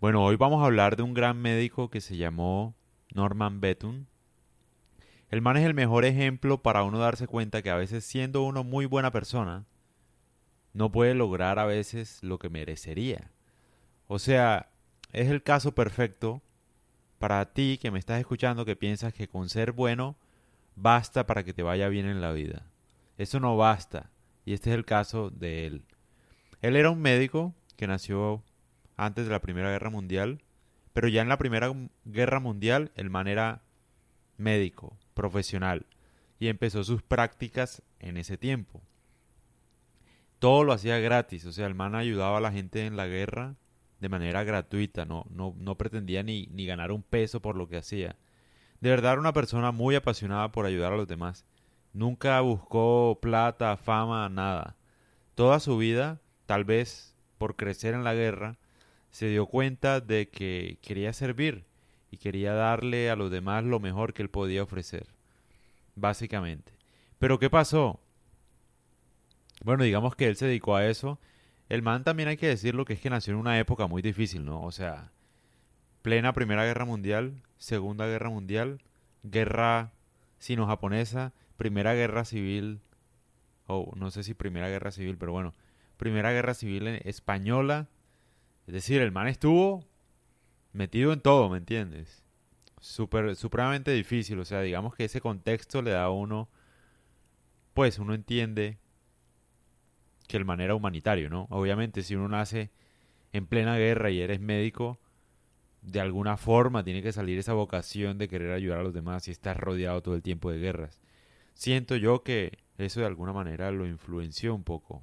Bueno, hoy vamos a hablar de un gran médico que se llamó Norman Betun. El man es el mejor ejemplo para uno darse cuenta que a veces siendo uno muy buena persona, no puede lograr a veces lo que merecería. O sea, es el caso perfecto para ti que me estás escuchando que piensas que con ser bueno basta para que te vaya bien en la vida. Eso no basta. Y este es el caso de él. Él era un médico que nació antes de la Primera Guerra Mundial, pero ya en la Primera Guerra Mundial el man era médico, profesional, y empezó sus prácticas en ese tiempo. Todo lo hacía gratis, o sea, el man ayudaba a la gente en la guerra de manera gratuita, no, no, no pretendía ni, ni ganar un peso por lo que hacía. De verdad era una persona muy apasionada por ayudar a los demás. Nunca buscó plata, fama, nada. Toda su vida, tal vez por crecer en la guerra, se dio cuenta de que quería servir y quería darle a los demás lo mejor que él podía ofrecer. Básicamente. Pero ¿qué pasó? Bueno, digamos que él se dedicó a eso. El man también hay que decirlo que es que nació en una época muy difícil, ¿no? O sea, plena Primera Guerra Mundial, Segunda Guerra Mundial, Guerra Sino-Japonesa, Primera Guerra Civil, o no sé si Primera Guerra Civil, pero bueno, Primera Guerra Civil Española. Es decir, el man estuvo metido en todo, ¿me entiendes? Super, supremamente difícil, o sea, digamos que ese contexto le da a uno, pues uno entiende que el man era humanitario, ¿no? Obviamente, si uno nace en plena guerra y eres médico, de alguna forma tiene que salir esa vocación de querer ayudar a los demás y estar rodeado todo el tiempo de guerras. Siento yo que eso de alguna manera lo influenció un poco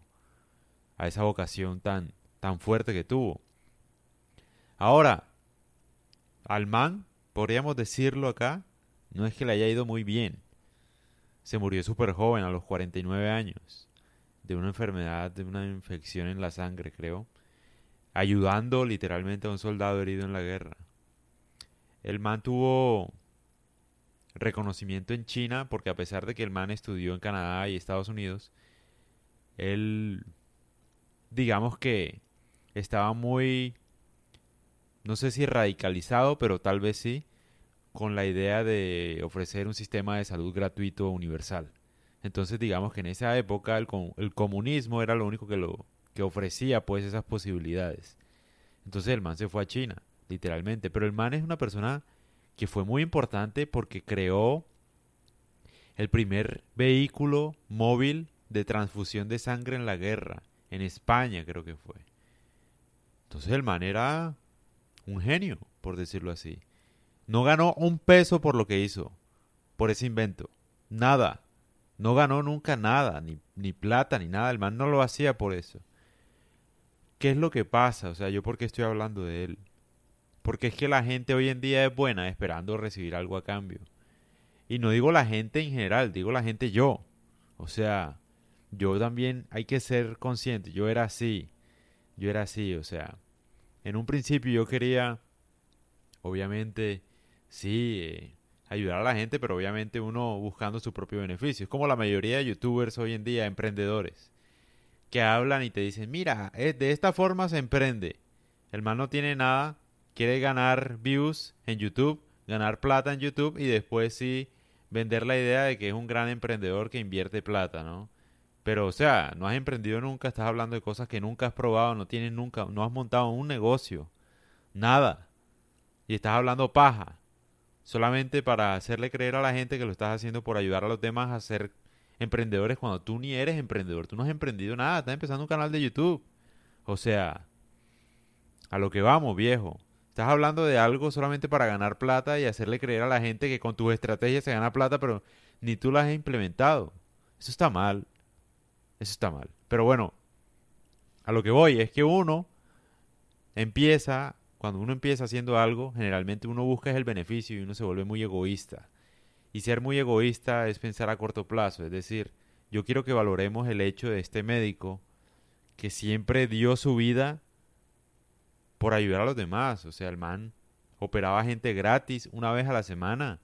a esa vocación tan, tan fuerte que tuvo. Ahora, al man, podríamos decirlo acá, no es que le haya ido muy bien. Se murió súper joven, a los 49 años, de una enfermedad, de una infección en la sangre, creo ayudando literalmente a un soldado herido en la guerra. El man tuvo reconocimiento en China porque a pesar de que el man estudió en Canadá y Estados Unidos, él digamos que estaba muy no sé si radicalizado, pero tal vez sí, con la idea de ofrecer un sistema de salud gratuito universal. Entonces digamos que en esa época el, el comunismo era lo único que lo que ofrecía pues esas posibilidades. Entonces el man se fue a China, literalmente. Pero el man es una persona que fue muy importante porque creó el primer vehículo móvil de transfusión de sangre en la guerra, en España creo que fue. Entonces el man era un genio, por decirlo así. No ganó un peso por lo que hizo, por ese invento. Nada. No ganó nunca nada, ni, ni plata, ni nada. El man no lo hacía por eso. ¿Qué es lo que pasa? O sea, yo por qué estoy hablando de él. Porque es que la gente hoy en día es buena esperando recibir algo a cambio. Y no digo la gente en general, digo la gente yo. O sea, yo también hay que ser consciente. Yo era así. Yo era así, o sea. En un principio yo quería, obviamente, sí, eh, ayudar a la gente, pero obviamente uno buscando su propio beneficio. Es como la mayoría de youtubers hoy en día, emprendedores que hablan y te dicen, mira, eh, de esta forma se emprende. El man no tiene nada, quiere ganar views en YouTube, ganar plata en YouTube y después sí vender la idea de que es un gran emprendedor que invierte plata, ¿no? Pero, o sea, no has emprendido nunca, estás hablando de cosas que nunca has probado, no tienes nunca, no has montado un negocio, nada. Y estás hablando paja, solamente para hacerle creer a la gente que lo estás haciendo por ayudar a los demás a hacer emprendedores cuando tú ni eres emprendedor. Tú no has emprendido nada, estás empezando un canal de YouTube. O sea, a lo que vamos, viejo. Estás hablando de algo solamente para ganar plata y hacerle creer a la gente que con tus estrategias se gana plata, pero ni tú las has implementado. Eso está mal. Eso está mal. Pero bueno, a lo que voy es que uno empieza, cuando uno empieza haciendo algo, generalmente uno busca el beneficio y uno se vuelve muy egoísta. Y ser muy egoísta es pensar a corto plazo, es decir, yo quiero que valoremos el hecho de este médico que siempre dio su vida por ayudar a los demás. O sea, el man operaba gente gratis una vez a la semana,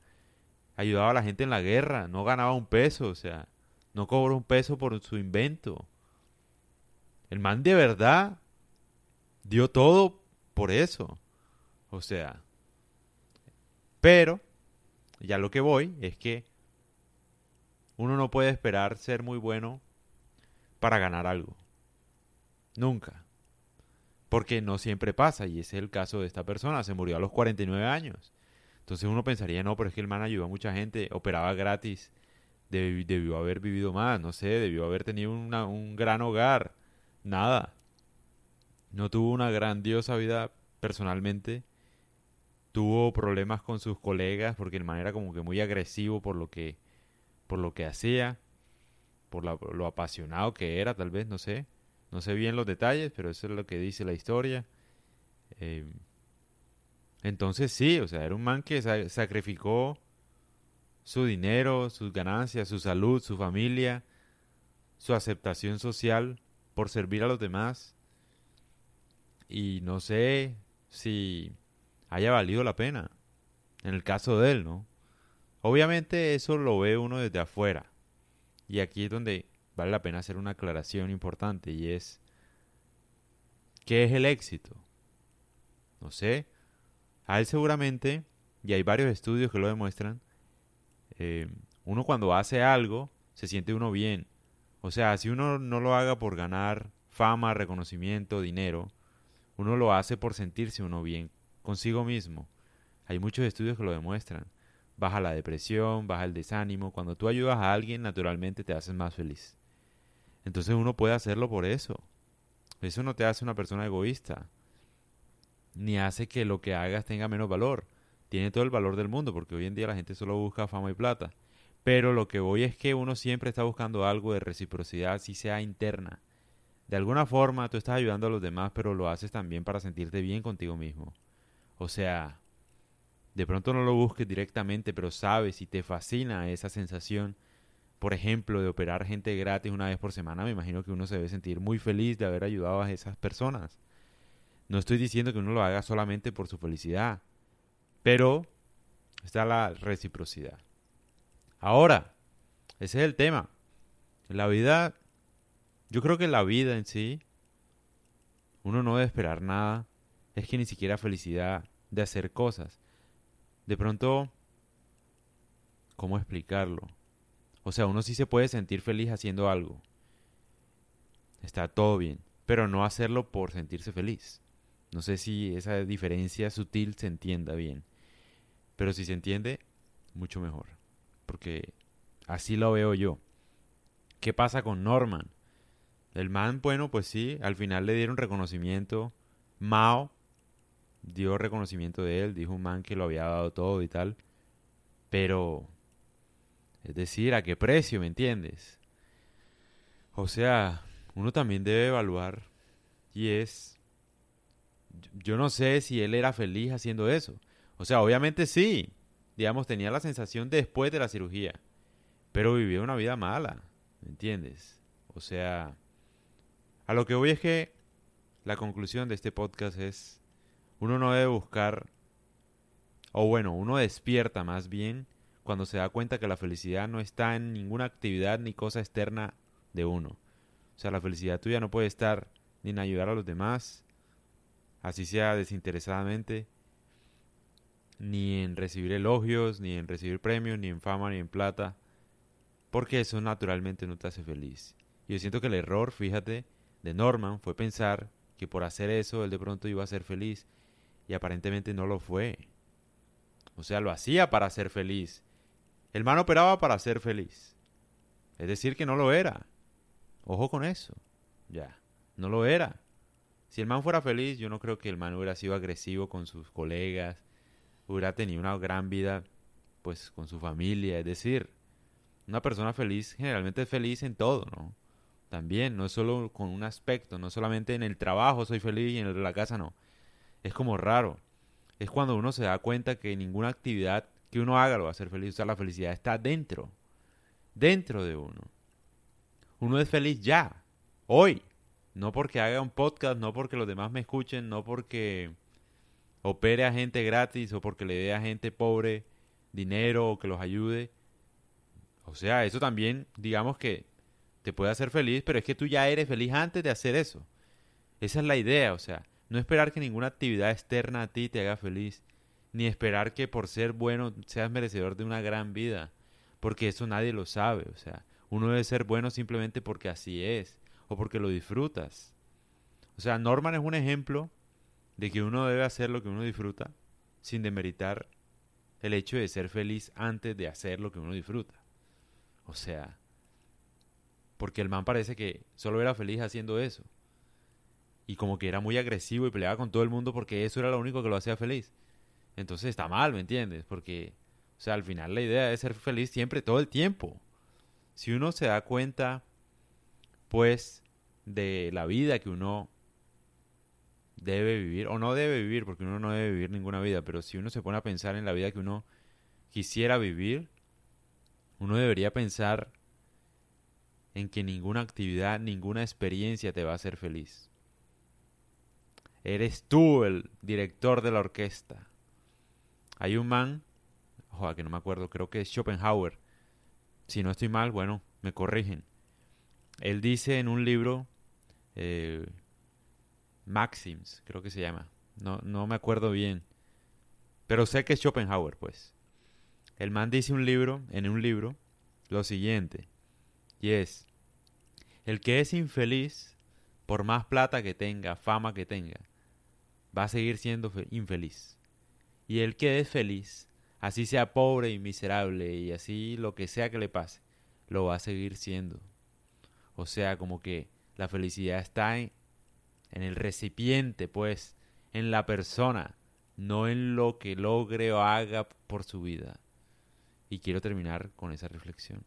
ayudaba a la gente en la guerra, no ganaba un peso, o sea, no cobró un peso por su invento. El man de verdad dio todo por eso. O sea, pero ya lo que voy es que uno no puede esperar ser muy bueno para ganar algo. Nunca. Porque no siempre pasa, y ese es el caso de esta persona, se murió a los 49 años. Entonces uno pensaría, no, pero es que el man ayudó a mucha gente, operaba gratis, debió haber vivido más, no sé, debió haber tenido un gran hogar. Nada. No tuvo una grandiosa vida personalmente. Tuvo problemas con sus colegas porque el man era como que muy agresivo por lo que, por lo que hacía, por lo apasionado que era, tal vez, no sé. No sé bien los detalles, pero eso es lo que dice la historia. Eh, entonces sí, o sea, era un man que sacrificó su dinero, sus ganancias, su salud, su familia, su aceptación social por servir a los demás. Y no sé si haya valido la pena. En el caso de él, ¿no? Obviamente eso lo ve uno desde afuera. Y aquí es donde vale la pena hacer una aclaración importante y es, ¿qué es el éxito? No sé. A él seguramente, y hay varios estudios que lo demuestran, eh, uno cuando hace algo se siente uno bien. O sea, si uno no lo haga por ganar fama, reconocimiento, dinero, uno lo hace por sentirse uno bien consigo mismo. Hay muchos estudios que lo demuestran. Baja la depresión, baja el desánimo. Cuando tú ayudas a alguien, naturalmente te haces más feliz. Entonces uno puede hacerlo por eso. Eso no te hace una persona egoísta. Ni hace que lo que hagas tenga menos valor. Tiene todo el valor del mundo, porque hoy en día la gente solo busca fama y plata. Pero lo que voy es que uno siempre está buscando algo de reciprocidad, si sea interna. De alguna forma tú estás ayudando a los demás, pero lo haces también para sentirte bien contigo mismo. O sea, de pronto no lo busques directamente, pero sabes y te fascina esa sensación por ejemplo, de operar gente gratis una vez por semana, me imagino que uno se debe sentir muy feliz de haber ayudado a esas personas. No estoy diciendo que uno lo haga solamente por su felicidad, pero está la reciprocidad. Ahora, ese es el tema. La vida, yo creo que la vida en sí, uno no debe esperar nada. Es que ni siquiera felicidad de hacer cosas. De pronto, ¿cómo explicarlo? O sea, uno sí se puede sentir feliz haciendo algo. Está todo bien, pero no hacerlo por sentirse feliz. No sé si esa diferencia sutil se entienda bien. Pero si se entiende, mucho mejor. Porque así lo veo yo. ¿Qué pasa con Norman? El man, bueno, pues sí, al final le dieron reconocimiento. Mao dio reconocimiento de él, dijo un man que lo había dado todo y tal. Pero es decir, ¿a qué precio, me entiendes? O sea, uno también debe evaluar y es, yo no sé si él era feliz haciendo eso. O sea, obviamente sí, digamos, tenía la sensación después de la cirugía, pero vivió una vida mala, ¿me entiendes? O sea, a lo que voy es que la conclusión de este podcast es, uno no debe buscar, o bueno, uno despierta más bien cuando se da cuenta que la felicidad no está en ninguna actividad ni cosa externa de uno. O sea, la felicidad tuya no puede estar ni en ayudar a los demás, así sea desinteresadamente, ni en recibir elogios, ni en recibir premios, ni en fama, ni en plata, porque eso naturalmente no te hace feliz. Yo siento que el error, fíjate, de Norman fue pensar que por hacer eso él de pronto iba a ser feliz, y aparentemente no lo fue. O sea, lo hacía para ser feliz, el man operaba para ser feliz. Es decir, que no lo era. Ojo con eso. Ya, no lo era. Si el man fuera feliz, yo no creo que el man hubiera sido agresivo con sus colegas, hubiera tenido una gran vida, pues, con su familia. Es decir, una persona feliz generalmente es feliz en todo, ¿no? También, no es solo con un aspecto, no solamente en el trabajo soy feliz y en la casa no. Es como raro. Es cuando uno se da cuenta que ninguna actividad que uno haga lo va a hacer feliz. O sea, la felicidad está dentro, dentro de uno. Uno es feliz ya, hoy. No porque haga un podcast, no porque los demás me escuchen, no porque opere a gente gratis o porque le dé a gente pobre dinero o que los ayude. O sea, eso también, digamos que te puede hacer feliz, pero es que tú ya eres feliz antes de hacer eso. Esa es la idea, o sea, No esperar que ninguna actividad externa a ti te haga feliz, ni esperar que por ser bueno seas merecedor de una gran vida, porque eso nadie lo sabe, o sea, uno debe ser bueno simplemente porque así es, o porque lo disfrutas. O sea, Norman es un ejemplo de que uno debe hacer lo que uno disfruta sin demeritar el hecho de ser feliz antes de hacer lo que uno disfruta. O sea, porque el man parece que solo era feliz haciendo eso. Y como que era muy agresivo y peleaba con todo el mundo porque eso era lo único que lo hacía feliz. Entonces está mal, ¿me entiendes? Porque, o sea, al final la idea es ser feliz siempre, todo el tiempo. Si uno se da cuenta, pues, de la vida que uno debe vivir, o no debe vivir, porque uno no debe vivir ninguna vida, pero si uno se pone a pensar en la vida que uno quisiera vivir, uno debería pensar en que ninguna actividad, ninguna experiencia te va a hacer feliz. Eres tú el director de la orquesta. Hay un man, ojo, que no me acuerdo, creo que es Schopenhauer. Si no estoy mal, bueno, me corrigen. Él dice en un libro, eh, Maxims, creo que se llama. No, no me acuerdo bien. Pero sé que es Schopenhauer, pues. El man dice un libro, en un libro, lo siguiente. Y es, el que es infeliz, por más plata que tenga, fama que tenga, va a seguir siendo infeliz. Y el que es feliz, así sea pobre y miserable y así lo que sea que le pase, lo va a seguir siendo. O sea, como que la felicidad está en, en el recipiente, pues, en la persona, no en lo que logre o haga por su vida. Y quiero terminar con esa reflexión.